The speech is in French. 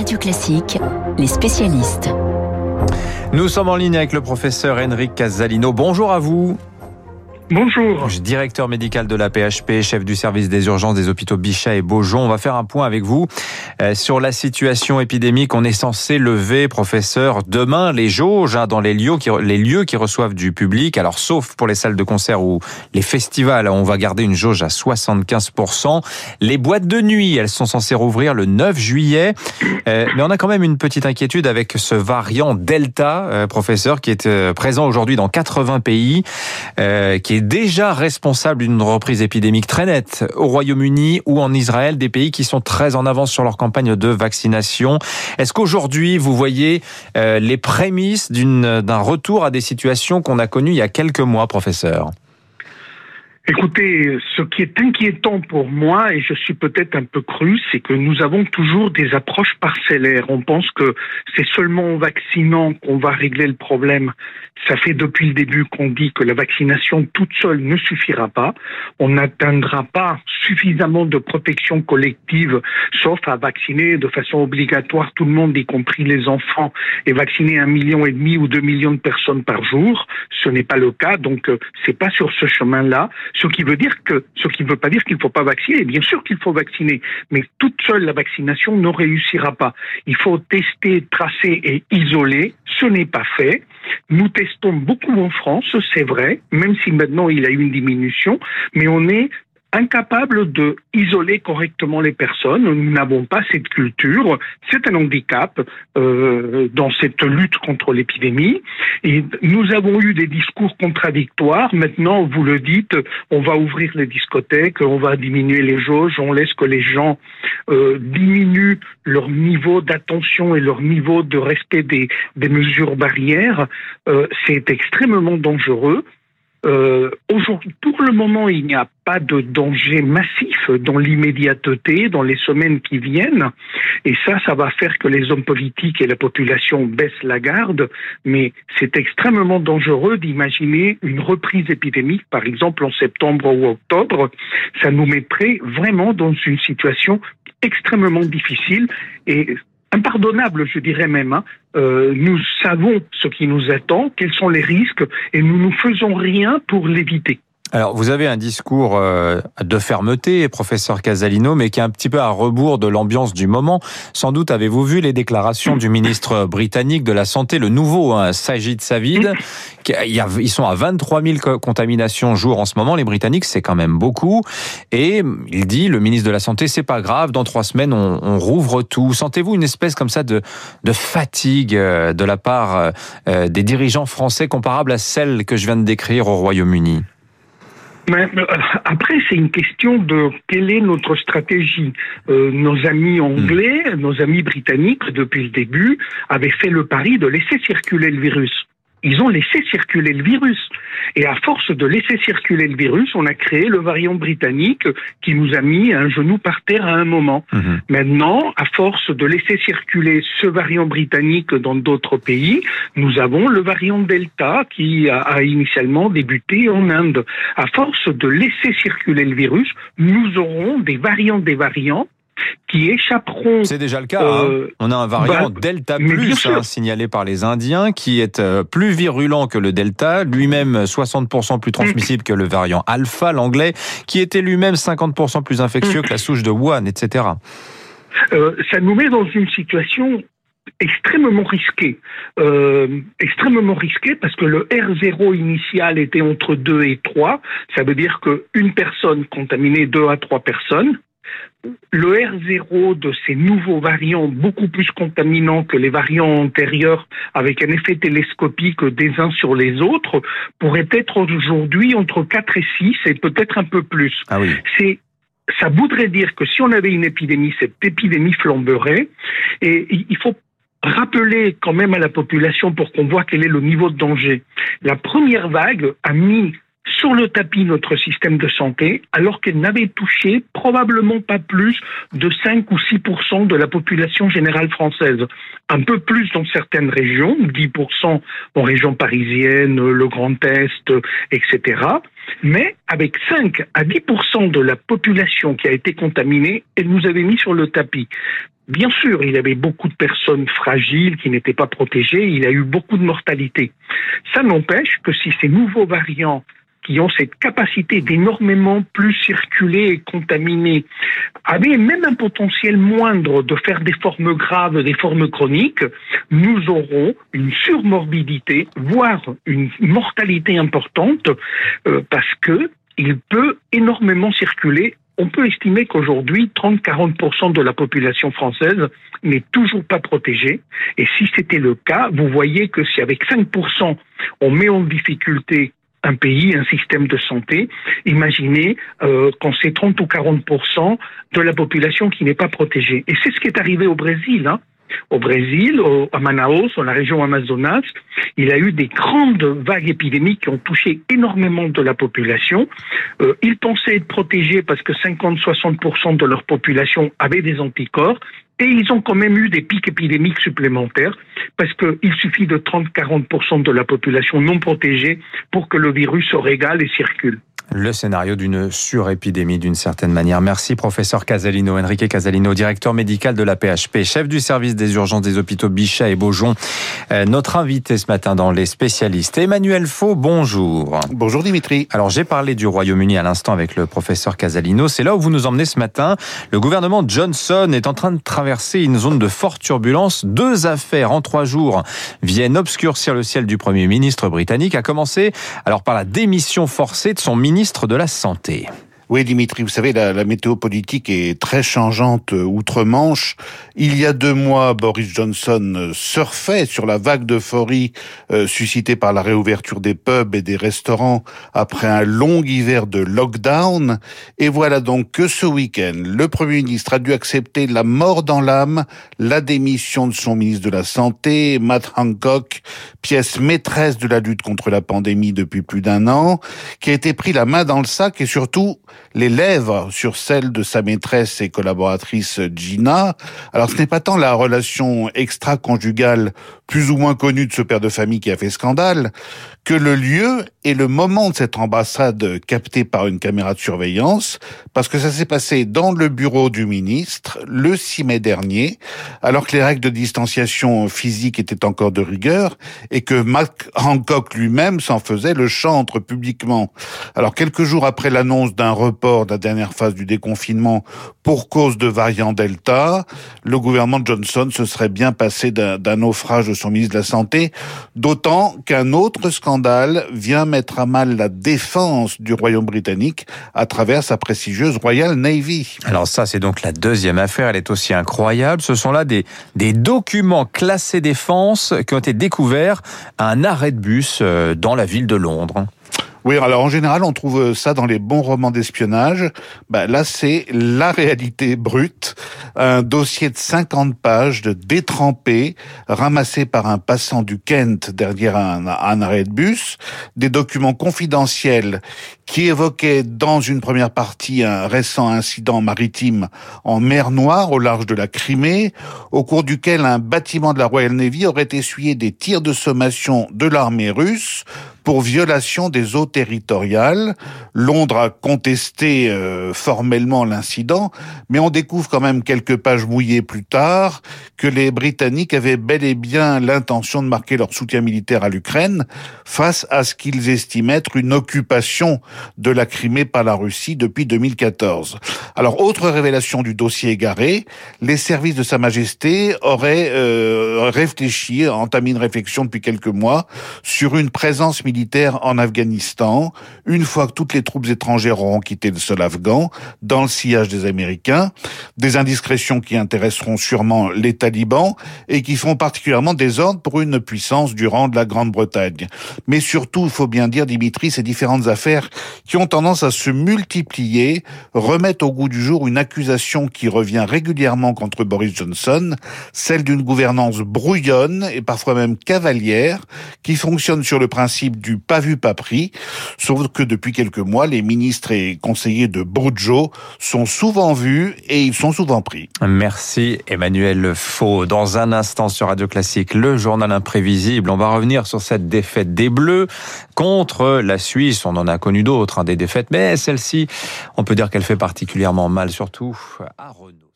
Radio Classique, les spécialistes. Nous sommes en ligne avec le professeur Henrik Casalino. Bonjour à vous. Bonjour. Directeur médical de la PHP, chef du service des urgences des hôpitaux Bichat et Beaujon. On va faire un point avec vous euh, sur la situation épidémique. On est censé lever, professeur, demain les jauges hein, dans les lieux, qui, les lieux qui reçoivent du public. Alors, sauf pour les salles de concert ou les festivals, on va garder une jauge à 75%. Les boîtes de nuit, elles sont censées rouvrir le 9 juillet. Euh, mais on a quand même une petite inquiétude avec ce variant Delta, euh, professeur, qui est présent aujourd'hui dans 80 pays, déjà responsable d'une reprise épidémique très nette au Royaume-Uni ou en Israël, des pays qui sont très en avance sur leur campagne de vaccination. Est-ce qu'aujourd'hui, vous voyez euh, les prémices d'un retour à des situations qu'on a connues il y a quelques mois, professeur? Écoutez, ce qui est inquiétant pour moi, et je suis peut-être un peu cru, c'est que nous avons toujours des approches parcellaires. On pense que c'est seulement en vaccinant qu'on va régler le problème. Ça fait depuis le début qu'on dit que la vaccination toute seule ne suffira pas. On n'atteindra pas suffisamment de protection collective, sauf à vacciner de façon obligatoire tout le monde, y compris les enfants, et vacciner un million et demi ou deux millions de personnes par jour. Ce n'est pas le cas, donc euh, c'est pas sur ce chemin-là. Ce qui ne veut pas dire qu'il ne faut pas vacciner. Bien sûr qu'il faut vacciner, mais toute seule la vaccination ne réussira pas. Il faut tester, tracer et isoler. Ce n'est pas fait. Nous testons beaucoup en France, c'est vrai, même si maintenant il y a eu une diminution, mais on est incapable de isoler correctement les personnes. Nous n'avons pas cette culture. C'est un handicap euh, dans cette lutte contre l'épidémie. Et nous avons eu des discours contradictoires. Maintenant, vous le dites, on va ouvrir les discothèques, on va diminuer les jauges, on laisse que les gens euh, diminuent leur niveau d'attention et leur niveau de respect des, mesures barrières. Euh, c'est extrêmement dangereux. Euh, aujourd'hui, pour le moment, il n'y a pas de danger massif dans l'immédiateté, dans les semaines qui viennent. Et ça, ça va faire que les hommes politiques et la population baissent la garde. Mais c'est extrêmement dangereux d'imaginer une reprise épidémique, par exemple en septembre ou octobre. Ça nous mettrait vraiment dans une situation extrêmement difficile. Et impardonnable, je dirais même. Hein. Euh, nous savons ce qui nous attend, quels sont les risques, et nous ne faisons rien pour l'éviter. Alors, vous avez un discours euh, de fermeté, professeur Casalino, mais qui est un petit peu à rebours de l'ambiance du moment. Sans doute avez-vous vu les déclarations du ministre britannique de la Santé, le nouveau, hein, Sajid Savid. Ils sont à 23 000 contaminations jour en ce moment. Les Britanniques, c'est quand même beaucoup. Et il dit, le ministre de la Santé, c'est pas grave, dans trois semaines, on, rouvre tout. Sentez-vous une espèce comme ça de, de fatigue euh, de la part euh, des dirigeants français comparable à celle que je viens de décrire au Royaume-Uni? Mais, euh, après, c'est une question de quelle est notre stratégie. Euh, nos amis anglais, hmm. nos amis britanniques, depuis le début, avaient fait le pari de laisser circuler le virus ils ont laissé circuler le virus. Et à force de laisser circuler le virus, on a créé le variant britannique qui nous a mis un genou par terre à un moment. Mhm. Maintenant, à force de laisser circuler ce variant britannique dans d'autres pays, nous avons le variant Delta qui a, a, initialement débuté en Inde. À force de laisser circuler le virus, nous aurons des variants des variants qui échapperont. C'est déjà le cas. Hein. Euh, On a un variant bah, Delta Plus hein, signalé par les Indiens qui est euh, plus virulent que le Delta, lui-même 60% plus transmissible que le variant Alpha, l'anglais, qui était lui-même 50% plus infectieux que la souche de Wuhan, etc. Euh, ça nous met dans une situation extrêmement risquée. Euh, extrêmement risquée parce que le R0 initial était entre 2 et 3. Ça veut dire qu'une personne contaminait 2 à 3 personnes le R0 de ces nouveaux variants beaucoup plus contaminants que les variants antérieurs avec un effet télescopique des uns sur les autres pourrait être aujourd'hui entre 4 et 6 et peut-être un peu plus. Ah oui. C'est ça voudrait dire que si on avait une épidémie, cette épidémie flamberait et il faut rappeler quand même à la population pour qu'on voit quel est le niveau de danger. La première vague a mis sur le tapis notre système de santé, alors qu'elle n'avait touché probablement pas plus de 5 ou 6% de la population générale française. Un peu plus dans certaines régions, 10% en région parisienne, le Grand Est, etc. Mais avec 5 à 10% de la population qui a été contaminée, elle nous avait mis sur le tapis. Bien sûr, il y avait beaucoup de personnes fragiles qui n'étaient pas protégées, il y a eu beaucoup de mortalité. Ça n'empêche que si ces nouveaux variants qui ont cette capacité d'énormément plus circuler et contaminer, avaient même un potentiel moindre de faire des formes graves, des formes chroniques, nous aurons une surmorbidité, voire une mortalité importante, euh, parce que il peut énormément circuler on peut estimer qu'aujourd'hui, 30-40% de la population française n'est toujours pas protégée. Et si c'était le cas, vous voyez que si avec 5%, on met en difficulté un pays, un système de santé. Imaginez euh, qu'on sait 30 ou 40% de la population qui n'est pas protégée. Et c'est ce qui est arrivé au Brésil. Hein. Au Brésil, à Manaus, dans la région Amazonas, il y a eu des grandes vagues épidémiques qui ont touché énormément de la population. Euh, ils pensaient être protégés parce que 50-60% de leur population avaient des anticorps. Et ils ont quand même eu des pics épidémiques supplémentaires parce qu'il suffit de 30-40% de la population non protégée pour que le virus se régale et circule le scénario d'une surépidémie d'une certaine manière. Merci professeur Casalino, Enrique Casalino, directeur médical de la PHP, chef du service des urgences des hôpitaux Bichat et Beaujon. Euh, notre invité ce matin dans les spécialistes, Emmanuel Faux, bonjour. Bonjour Dimitri. Alors j'ai parlé du Royaume-Uni à l'instant avec le professeur Casalino. C'est là où vous nous emmenez ce matin. Le gouvernement Johnson est en train de traverser une zone de forte turbulence. Deux affaires en trois jours viennent obscurcir le ciel du Premier ministre britannique, à commencer alors par la démission forcée de son ministre ministre de la Santé. Oui, Dimitri, vous savez, la, la, météo politique est très changeante euh, outre-Manche. Il y a deux mois, Boris Johnson euh, surfait sur la vague d'euphorie euh, suscitée par la réouverture des pubs et des restaurants après un long hiver de lockdown. Et voilà donc que ce week-end, le Premier ministre a dû accepter la mort dans l'âme, la démission de son ministre de la Santé, Matt Hancock, pièce maîtresse de la lutte contre la pandémie depuis plus d'un an, qui a été pris la main dans le sac et surtout les lèvres sur celles de sa maîtresse et collaboratrice Gina. Alors ce n'est pas tant la relation extra-conjugale plus ou moins connue de ce père de famille qui a fait scandale, que le lieu et le moment de cette ambassade captée par une caméra de surveillance, parce que ça s'est passé dans le bureau du ministre le 6 mai dernier, alors que les règles de distanciation physique étaient encore de rigueur et que Mac Hancock lui-même s'en faisait le chantre publiquement. Alors quelques jours après l'annonce d'un report de la dernière phase du déconfinement pour cause de variant Delta, le gouvernement Johnson se serait bien passé d'un naufrage son ministre de la Santé, d'autant qu'un autre scandale vient mettre à mal la défense du Royaume britannique à travers sa prestigieuse Royal Navy. Alors ça, c'est donc la deuxième affaire. Elle est aussi incroyable. Ce sont là des, des documents classés défense qui ont été découverts à un arrêt de bus euh, dans la ville de Londres. Oui, alors en général, on trouve ça dans les bons romans d'espionnage. Ben, là, c'est la réalité brute. Un dossier de 50 pages de détrempé, ramassé par un passant du Kent derrière un, un arrêt de bus. Des documents confidentiels qui évoquaient dans une première partie un récent incident maritime en mer Noire, au large de la Crimée, au cours duquel un bâtiment de la Royal Navy aurait essuyé des tirs de sommation de l'armée russe pour violation des eaux territoriales. Londres a contesté euh, formellement l'incident, mais on découvre quand même quelques pages mouillées plus tard que les Britanniques avaient bel et bien l'intention de marquer leur soutien militaire à l'Ukraine face à ce qu'ils estimaient être une occupation de la Crimée par la Russie depuis 2014. Alors, autre révélation du dossier égaré, les services de Sa Majesté auraient euh, réfléchi, entamé une réflexion depuis quelques mois sur une présence militaire en Afghanistan, une fois que toutes les troupes étrangères auront quitté le sol afghan, dans le sillage des Américains, des indiscrétions qui intéresseront sûrement les talibans et qui font particulièrement désordre pour une puissance du rang de la Grande-Bretagne. Mais surtout, il faut bien dire, Dimitri, ces différentes affaires qui ont tendance à se multiplier remettent au goût du jour une accusation qui revient régulièrement contre Boris Johnson, celle d'une gouvernance brouillonne et parfois même cavalière, qui fonctionne sur le principe du pas vu, pas pris. Sauf que depuis quelques mois, les ministres et conseillers de Bojo sont souvent vus et ils sont souvent pris. Merci Emmanuel Faux. Dans un instant sur Radio Classique, le journal imprévisible. On va revenir sur cette défaite des Bleus contre la Suisse. On en a connu d'autres, hein, des défaites, mais celle-ci, on peut dire qu'elle fait particulièrement mal, surtout à Renault.